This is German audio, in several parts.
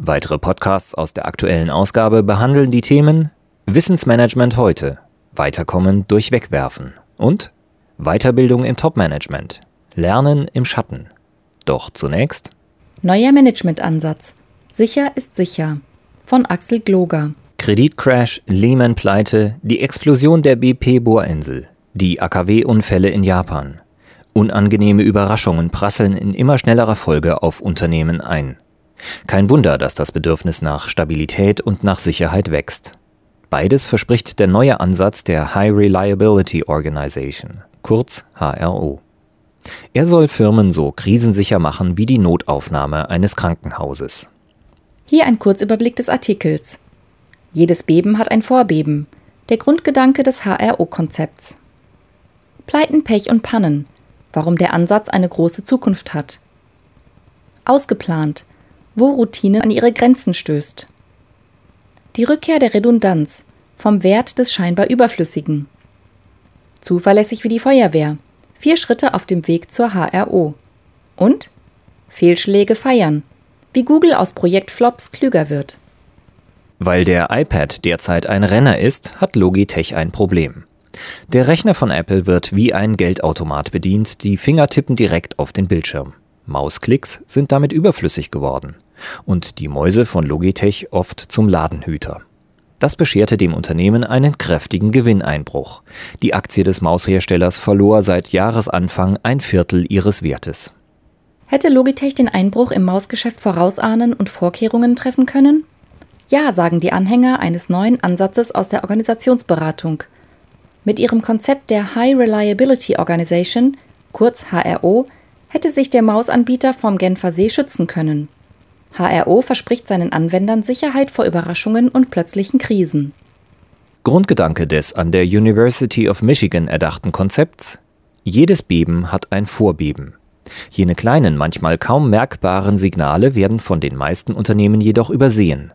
Weitere Podcasts aus der aktuellen Ausgabe behandeln die Themen Wissensmanagement heute, Weiterkommen durch Wegwerfen und Weiterbildung im Topmanagement, Lernen im Schatten. Doch zunächst Neuer Managementansatz. Sicher ist sicher. Von Axel Gloger. Kreditcrash, Lehman-Pleite, die Explosion der BP Bohrinsel, die AKW-Unfälle in Japan. Unangenehme Überraschungen prasseln in immer schnellerer Folge auf Unternehmen ein. Kein Wunder, dass das Bedürfnis nach Stabilität und nach Sicherheit wächst. Beides verspricht der neue Ansatz der High Reliability Organization, kurz HRO. Er soll Firmen so krisensicher machen wie die Notaufnahme eines Krankenhauses. Hier ein Kurzüberblick des Artikels. Jedes Beben hat ein Vorbeben. Der Grundgedanke des HRO-Konzepts. Pleiten, Pech und Pannen. Warum der Ansatz eine große Zukunft hat. Ausgeplant wo Routine an ihre Grenzen stößt. Die Rückkehr der Redundanz vom Wert des scheinbar Überflüssigen. Zuverlässig wie die Feuerwehr. Vier Schritte auf dem Weg zur HRO. Und Fehlschläge feiern. Wie Google aus Projektflops klüger wird. Weil der iPad derzeit ein Renner ist, hat Logitech ein Problem. Der Rechner von Apple wird wie ein Geldautomat bedient, die Finger tippen direkt auf den Bildschirm. Mausklicks sind damit überflüssig geworden und die Mäuse von Logitech oft zum Ladenhüter. Das bescherte dem Unternehmen einen kräftigen Gewinneinbruch. Die Aktie des Mausherstellers verlor seit Jahresanfang ein Viertel ihres Wertes. Hätte Logitech den Einbruch im Mausgeschäft vorausahnen und Vorkehrungen treffen können? Ja, sagen die Anhänger eines neuen Ansatzes aus der Organisationsberatung. Mit ihrem Konzept der High Reliability Organization, kurz HRO, hätte sich der Mausanbieter vom Genfer See schützen können. HRO verspricht seinen Anwendern Sicherheit vor Überraschungen und plötzlichen Krisen. Grundgedanke des an der University of Michigan erdachten Konzepts jedes Beben hat ein Vorbeben. Jene kleinen, manchmal kaum merkbaren Signale werden von den meisten Unternehmen jedoch übersehen.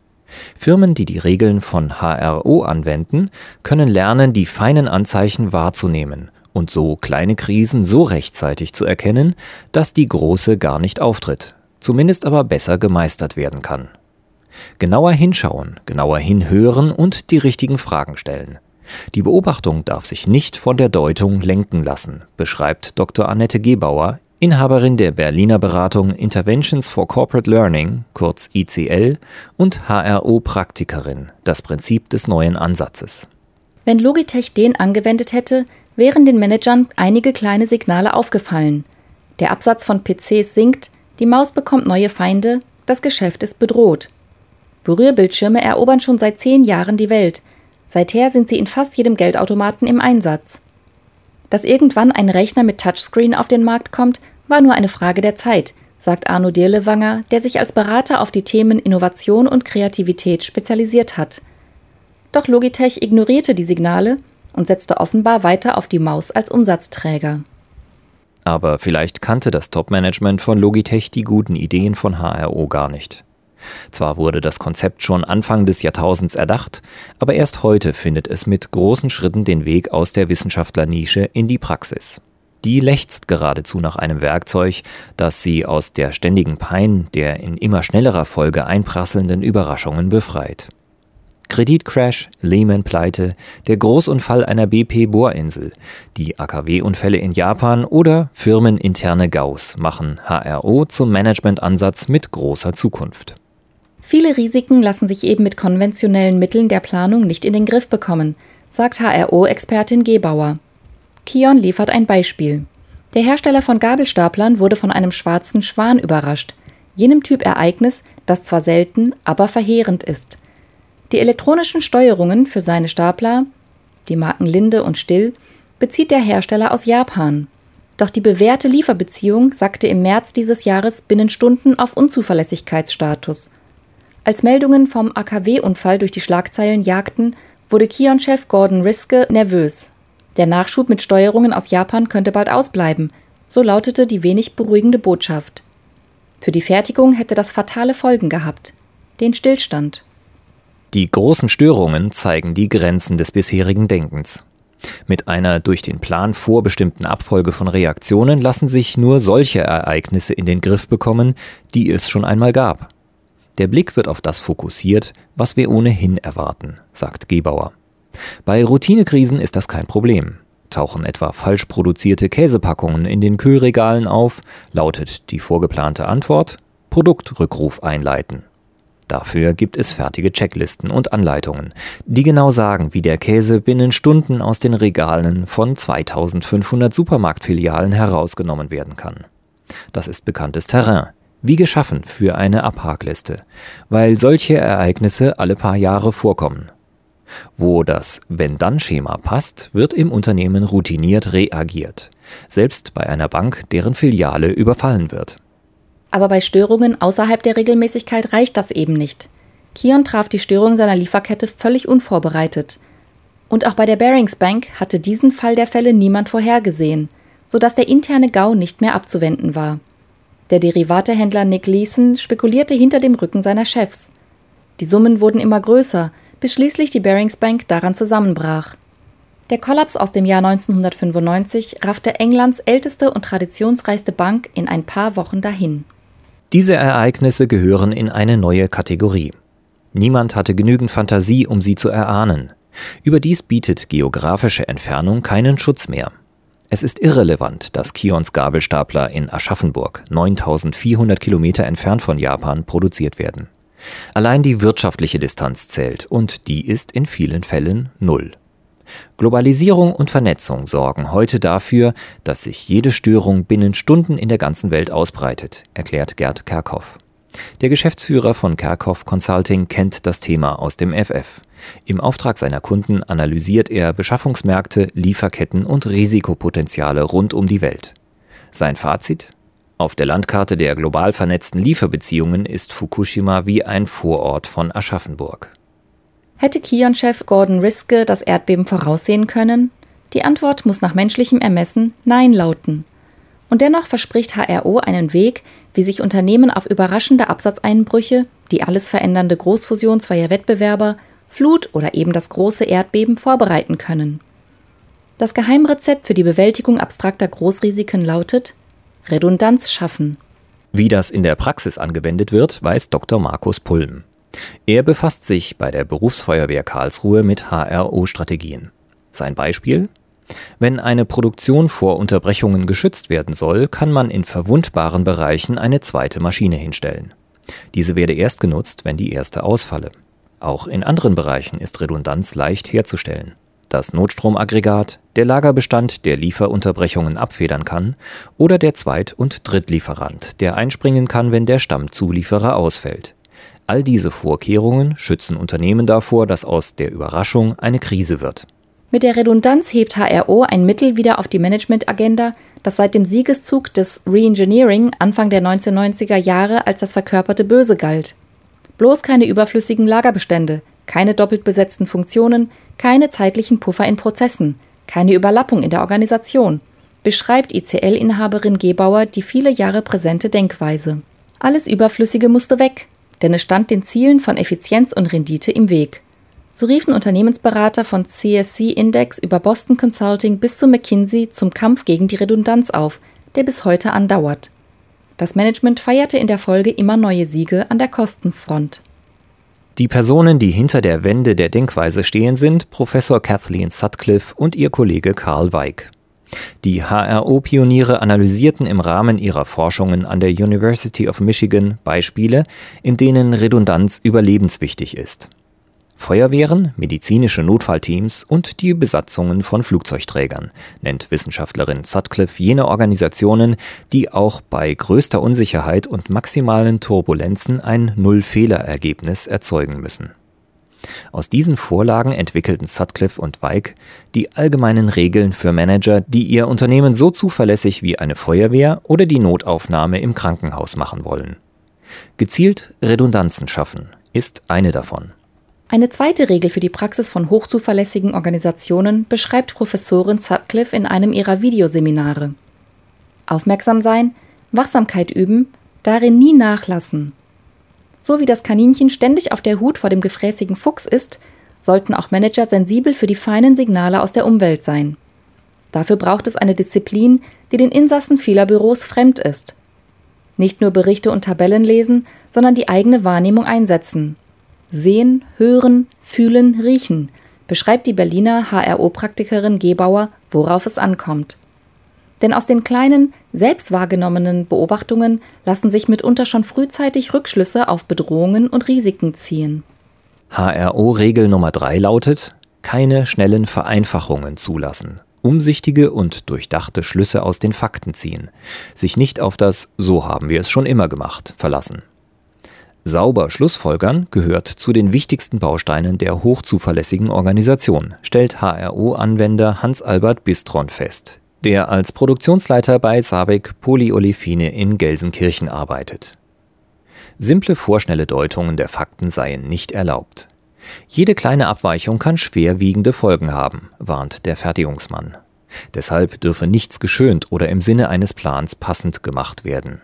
Firmen, die die Regeln von HRO anwenden, können lernen, die feinen Anzeichen wahrzunehmen und so kleine Krisen so rechtzeitig zu erkennen, dass die große gar nicht auftritt, zumindest aber besser gemeistert werden kann. Genauer hinschauen, genauer hinhören und die richtigen Fragen stellen. Die Beobachtung darf sich nicht von der Deutung lenken lassen, beschreibt Dr. Annette Gebauer, Inhaberin der Berliner Beratung Interventions for Corporate Learning, kurz ICL, und HRO-Praktikerin, das Prinzip des neuen Ansatzes. Wenn Logitech den angewendet hätte, wären den Managern einige kleine Signale aufgefallen. Der Absatz von PCs sinkt, die Maus bekommt neue Feinde, das Geschäft ist bedroht. Berührbildschirme erobern schon seit zehn Jahren die Welt. Seither sind sie in fast jedem Geldautomaten im Einsatz. Dass irgendwann ein Rechner mit Touchscreen auf den Markt kommt, war nur eine Frage der Zeit, sagt Arno Dirlewanger, der sich als Berater auf die Themen Innovation und Kreativität spezialisiert hat. Doch Logitech ignorierte die Signale und setzte offenbar weiter auf die Maus als Umsatzträger. Aber vielleicht kannte das Top-Management von Logitech die guten Ideen von HRO gar nicht. Zwar wurde das Konzept schon Anfang des Jahrtausends erdacht, aber erst heute findet es mit großen Schritten den Weg aus der Wissenschaftlernische in die Praxis. Die lechzt geradezu nach einem Werkzeug, das sie aus der ständigen Pein der in immer schnellerer Folge einprasselnden Überraschungen befreit. Kreditcrash, Lehman-Pleite, der Großunfall einer BP-Bohrinsel, die AKW-Unfälle in Japan oder firmeninterne Gaus machen HRO zum Managementansatz mit großer Zukunft. Viele Risiken lassen sich eben mit konventionellen Mitteln der Planung nicht in den Griff bekommen, sagt HRO-Expertin Gebauer. Kion liefert ein Beispiel. Der Hersteller von Gabelstaplern wurde von einem schwarzen Schwan überrascht, jenem Typ Ereignis, das zwar selten, aber verheerend ist. Die elektronischen Steuerungen für seine Stapler, die Marken Linde und Still, bezieht der Hersteller aus Japan. Doch die bewährte Lieferbeziehung sackte im März dieses Jahres binnen Stunden auf Unzuverlässigkeitsstatus. Als Meldungen vom AKW-Unfall durch die Schlagzeilen jagten, wurde Kion-Chef Gordon Riske nervös. Der Nachschub mit Steuerungen aus Japan könnte bald ausbleiben, so lautete die wenig beruhigende Botschaft. Für die Fertigung hätte das fatale Folgen gehabt. Den Stillstand. Die großen Störungen zeigen die Grenzen des bisherigen Denkens. Mit einer durch den Plan vorbestimmten Abfolge von Reaktionen lassen sich nur solche Ereignisse in den Griff bekommen, die es schon einmal gab. Der Blick wird auf das fokussiert, was wir ohnehin erwarten, sagt Gebauer. Bei Routinekrisen ist das kein Problem. Tauchen etwa falsch produzierte Käsepackungen in den Kühlregalen auf, lautet die vorgeplante Antwort Produktrückruf einleiten. Dafür gibt es fertige Checklisten und Anleitungen, die genau sagen, wie der Käse binnen Stunden aus den Regalen von 2500 Supermarktfilialen herausgenommen werden kann. Das ist bekanntes Terrain, wie geschaffen für eine Abhakliste, weil solche Ereignisse alle paar Jahre vorkommen. Wo das Wenn-Dann-Schema passt, wird im Unternehmen routiniert reagiert, selbst bei einer Bank, deren Filiale überfallen wird. Aber bei Störungen außerhalb der Regelmäßigkeit reicht das eben nicht. Kion traf die Störung seiner Lieferkette völlig unvorbereitet. Und auch bei der Barings Bank hatte diesen Fall der Fälle niemand vorhergesehen, sodass der interne GAU nicht mehr abzuwenden war. Der Derivatehändler Nick Leeson spekulierte hinter dem Rücken seiner Chefs. Die Summen wurden immer größer, bis schließlich die Barings Bank daran zusammenbrach. Der Kollaps aus dem Jahr 1995 raffte Englands älteste und traditionsreichste Bank in ein paar Wochen dahin. Diese Ereignisse gehören in eine neue Kategorie. Niemand hatte genügend Fantasie, um sie zu erahnen. Überdies bietet geografische Entfernung keinen Schutz mehr. Es ist irrelevant, dass Kions Gabelstapler in Aschaffenburg, 9400 Kilometer entfernt von Japan, produziert werden. Allein die wirtschaftliche Distanz zählt und die ist in vielen Fällen null. Globalisierung und Vernetzung sorgen heute dafür, dass sich jede Störung binnen Stunden in der ganzen Welt ausbreitet, erklärt Gerd Kerkhoff. Der Geschäftsführer von Kerkhoff Consulting kennt das Thema aus dem FF. Im Auftrag seiner Kunden analysiert er Beschaffungsmärkte, Lieferketten und Risikopotenziale rund um die Welt. Sein Fazit? Auf der Landkarte der global vernetzten Lieferbeziehungen ist Fukushima wie ein Vorort von Aschaffenburg. Hätte Kion-Chef Gordon Riske das Erdbeben voraussehen können? Die Antwort muss nach menschlichem Ermessen Nein lauten. Und dennoch verspricht HRO einen Weg, wie sich Unternehmen auf überraschende Absatzeinbrüche, die alles verändernde Großfusion zweier Wettbewerber, Flut oder eben das große Erdbeben vorbereiten können. Das Geheimrezept für die Bewältigung abstrakter Großrisiken lautet Redundanz schaffen. Wie das in der Praxis angewendet wird, weiß Dr. Markus Pulm. Er befasst sich bei der Berufsfeuerwehr Karlsruhe mit HRO-Strategien. Sein Beispiel? Wenn eine Produktion vor Unterbrechungen geschützt werden soll, kann man in verwundbaren Bereichen eine zweite Maschine hinstellen. Diese werde erst genutzt, wenn die erste ausfalle. Auch in anderen Bereichen ist Redundanz leicht herzustellen. Das Notstromaggregat, der Lagerbestand, der Lieferunterbrechungen abfedern kann, oder der Zweit- und Drittlieferant, der einspringen kann, wenn der Stammzulieferer ausfällt. All diese Vorkehrungen schützen Unternehmen davor, dass aus der Überraschung eine Krise wird. Mit der Redundanz hebt HRO ein Mittel wieder auf die Managementagenda, das seit dem Siegeszug des Reengineering Anfang der 1990er Jahre als das verkörperte Böse galt. Bloß keine überflüssigen Lagerbestände, keine doppelt besetzten Funktionen, keine zeitlichen Puffer in Prozessen, keine Überlappung in der Organisation, beschreibt ICL-Inhaberin Gebauer die viele Jahre präsente Denkweise. Alles Überflüssige musste weg, denn es stand den Zielen von Effizienz und Rendite im Weg. So riefen Unternehmensberater von CSC Index über Boston Consulting bis zu McKinsey zum Kampf gegen die Redundanz auf, der bis heute andauert. Das Management feierte in der Folge immer neue Siege an der Kostenfront. Die Personen, die hinter der Wende der Denkweise stehen, sind Professor Kathleen Sutcliffe und ihr Kollege Karl Weig. Die HRO-Pioniere analysierten im Rahmen ihrer Forschungen an der University of Michigan Beispiele, in denen Redundanz überlebenswichtig ist. Feuerwehren, medizinische Notfallteams und die Besatzungen von Flugzeugträgern, nennt Wissenschaftlerin Sutcliffe jene Organisationen, die auch bei größter Unsicherheit und maximalen Turbulenzen ein Null-Fehler-Ergebnis erzeugen müssen. Aus diesen Vorlagen entwickelten Sutcliffe und Weig die allgemeinen Regeln für Manager, die ihr Unternehmen so zuverlässig wie eine Feuerwehr oder die Notaufnahme im Krankenhaus machen wollen. Gezielt Redundanzen schaffen, ist eine davon. Eine zweite Regel für die Praxis von hochzuverlässigen Organisationen beschreibt Professorin Sutcliffe in einem ihrer Videoseminare. Aufmerksam sein, Wachsamkeit üben, darin nie nachlassen. So wie das Kaninchen ständig auf der Hut vor dem gefräßigen Fuchs ist, sollten auch Manager sensibel für die feinen Signale aus der Umwelt sein. Dafür braucht es eine Disziplin, die den Insassen vieler Büros fremd ist. Nicht nur Berichte und Tabellen lesen, sondern die eigene Wahrnehmung einsetzen. Sehen, hören, fühlen, riechen, beschreibt die Berliner HRO-Praktikerin Gebauer, worauf es ankommt. Denn aus den kleinen, selbst wahrgenommenen Beobachtungen lassen sich mitunter schon frühzeitig Rückschlüsse auf Bedrohungen und Risiken ziehen. HRO-Regel Nummer 3 lautet, keine schnellen Vereinfachungen zulassen, umsichtige und durchdachte Schlüsse aus den Fakten ziehen, sich nicht auf das So haben wir es schon immer gemacht verlassen. Sauber Schlussfolgern gehört zu den wichtigsten Bausteinen der hochzuverlässigen Organisation, stellt HRO-Anwender Hans-Albert Bistron fest, der als Produktionsleiter bei Sabic Polyolefine in Gelsenkirchen arbeitet. Simple vorschnelle Deutungen der Fakten seien nicht erlaubt. Jede kleine Abweichung kann schwerwiegende Folgen haben, warnt der Fertigungsmann. Deshalb dürfe nichts geschönt oder im Sinne eines Plans passend gemacht werden.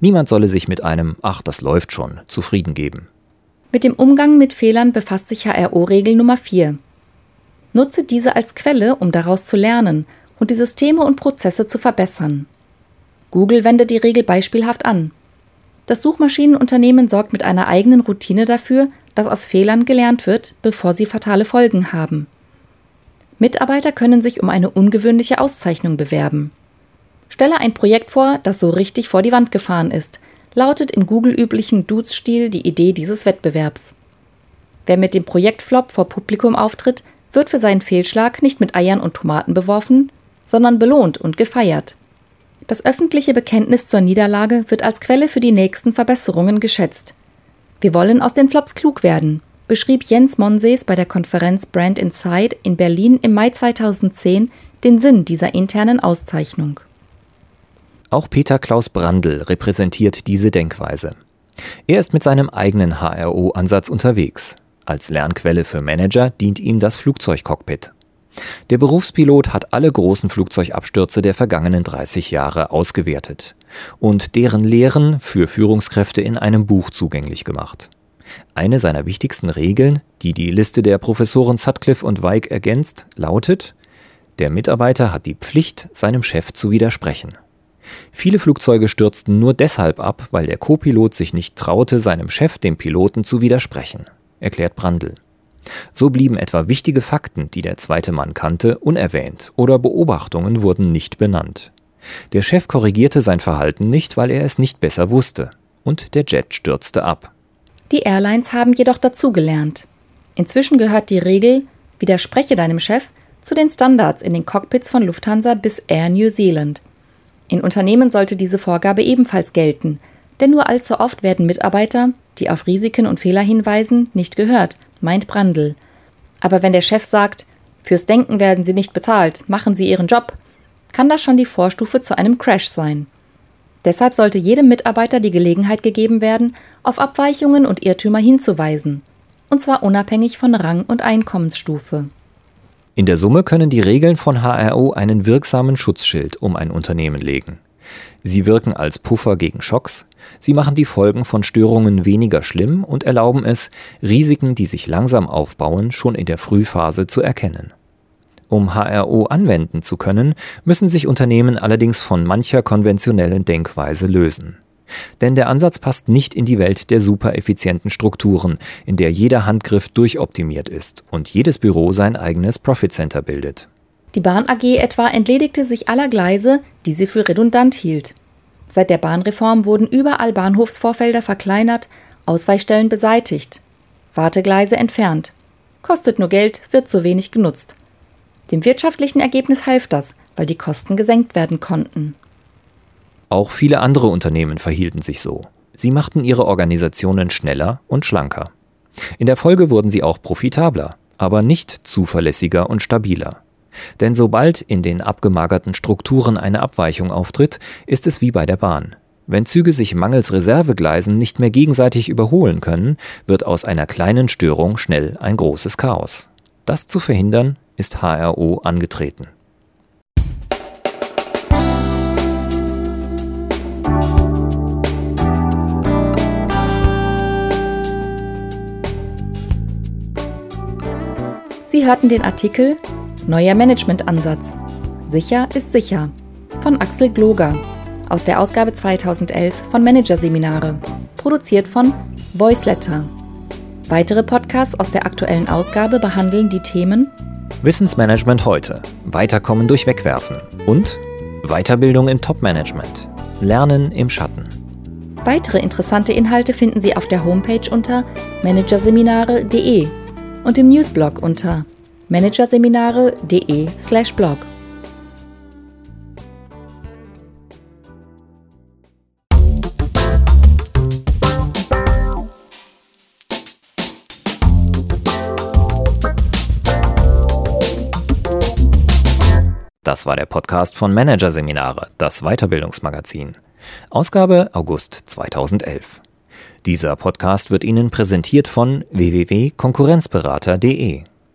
Niemand solle sich mit einem Ach, das läuft schon zufrieden geben. Mit dem Umgang mit Fehlern befasst sich HRO-Regel Nummer 4. Nutze diese als Quelle, um daraus zu lernen und die Systeme und Prozesse zu verbessern. Google wendet die Regel beispielhaft an. Das Suchmaschinenunternehmen sorgt mit einer eigenen Routine dafür, dass aus Fehlern gelernt wird, bevor sie fatale Folgen haben. Mitarbeiter können sich um eine ungewöhnliche Auszeichnung bewerben. Stelle ein Projekt vor, das so richtig vor die Wand gefahren ist, lautet im Google-üblichen Dudes-Stil die Idee dieses Wettbewerbs. Wer mit dem Projektflop vor Publikum auftritt, wird für seinen Fehlschlag nicht mit Eiern und Tomaten beworfen, sondern belohnt und gefeiert. Das öffentliche Bekenntnis zur Niederlage wird als Quelle für die nächsten Verbesserungen geschätzt. Wir wollen aus den Flops klug werden, beschrieb Jens Monsees bei der Konferenz Brand Inside in Berlin im Mai 2010 den Sinn dieser internen Auszeichnung. Auch Peter Klaus Brandl repräsentiert diese Denkweise. Er ist mit seinem eigenen HRO-Ansatz unterwegs. Als Lernquelle für Manager dient ihm das Flugzeugcockpit. Der Berufspilot hat alle großen Flugzeugabstürze der vergangenen 30 Jahre ausgewertet und deren Lehren für Führungskräfte in einem Buch zugänglich gemacht. Eine seiner wichtigsten Regeln, die die Liste der Professoren Sutcliffe und Weig ergänzt, lautet, der Mitarbeiter hat die Pflicht, seinem Chef zu widersprechen. Viele Flugzeuge stürzten nur deshalb ab, weil der Co-Pilot sich nicht traute, seinem Chef, dem Piloten, zu widersprechen, erklärt Brandl. So blieben etwa wichtige Fakten, die der zweite Mann kannte, unerwähnt oder Beobachtungen wurden nicht benannt. Der Chef korrigierte sein Verhalten nicht, weil er es nicht besser wusste, und der Jet stürzte ab. Die Airlines haben jedoch dazugelernt. Inzwischen gehört die Regel, widerspreche deinem Chef, zu den Standards in den Cockpits von Lufthansa bis Air New Zealand. In Unternehmen sollte diese Vorgabe ebenfalls gelten, denn nur allzu oft werden Mitarbeiter, die auf Risiken und Fehler hinweisen, nicht gehört, meint Brandl. Aber wenn der Chef sagt, fürs Denken werden Sie nicht bezahlt, machen Sie Ihren Job, kann das schon die Vorstufe zu einem Crash sein. Deshalb sollte jedem Mitarbeiter die Gelegenheit gegeben werden, auf Abweichungen und Irrtümer hinzuweisen, und zwar unabhängig von Rang und Einkommensstufe. In der Summe können die Regeln von HRO einen wirksamen Schutzschild um ein Unternehmen legen. Sie wirken als Puffer gegen Schocks, sie machen die Folgen von Störungen weniger schlimm und erlauben es, Risiken, die sich langsam aufbauen, schon in der Frühphase zu erkennen. Um HRO anwenden zu können, müssen sich Unternehmen allerdings von mancher konventionellen Denkweise lösen. Denn der Ansatz passt nicht in die Welt der supereffizienten Strukturen, in der jeder Handgriff durchoptimiert ist und jedes Büro sein eigenes Profit Center bildet. Die Bahn AG etwa entledigte sich aller Gleise, die sie für redundant hielt. Seit der Bahnreform wurden überall Bahnhofsvorfelder verkleinert, Ausweichstellen beseitigt, Wartegleise entfernt. Kostet nur Geld, wird zu wenig genutzt. Dem wirtschaftlichen Ergebnis half das, weil die Kosten gesenkt werden konnten. Auch viele andere Unternehmen verhielten sich so. Sie machten ihre Organisationen schneller und schlanker. In der Folge wurden sie auch profitabler, aber nicht zuverlässiger und stabiler. Denn sobald in den abgemagerten Strukturen eine Abweichung auftritt, ist es wie bei der Bahn. Wenn Züge sich mangels Reservegleisen nicht mehr gegenseitig überholen können, wird aus einer kleinen Störung schnell ein großes Chaos. Das zu verhindern, ist HRO angetreten. Sie hörten den Artikel Neuer Managementansatz. Sicher ist sicher von Axel Gloger aus der Ausgabe 2011 von Managerseminare, produziert von Voiceletter. Weitere Podcasts aus der aktuellen Ausgabe behandeln die Themen Wissensmanagement heute, Weiterkommen durch Wegwerfen und Weiterbildung im Topmanagement, Lernen im Schatten. Weitere interessante Inhalte finden Sie auf der Homepage unter managerseminare.de und im Newsblog unter managerseminare.de/blog. Das war der Podcast von Managerseminare, das Weiterbildungsmagazin. Ausgabe August 2011. Dieser Podcast wird Ihnen präsentiert von www.konkurrenzberater.de.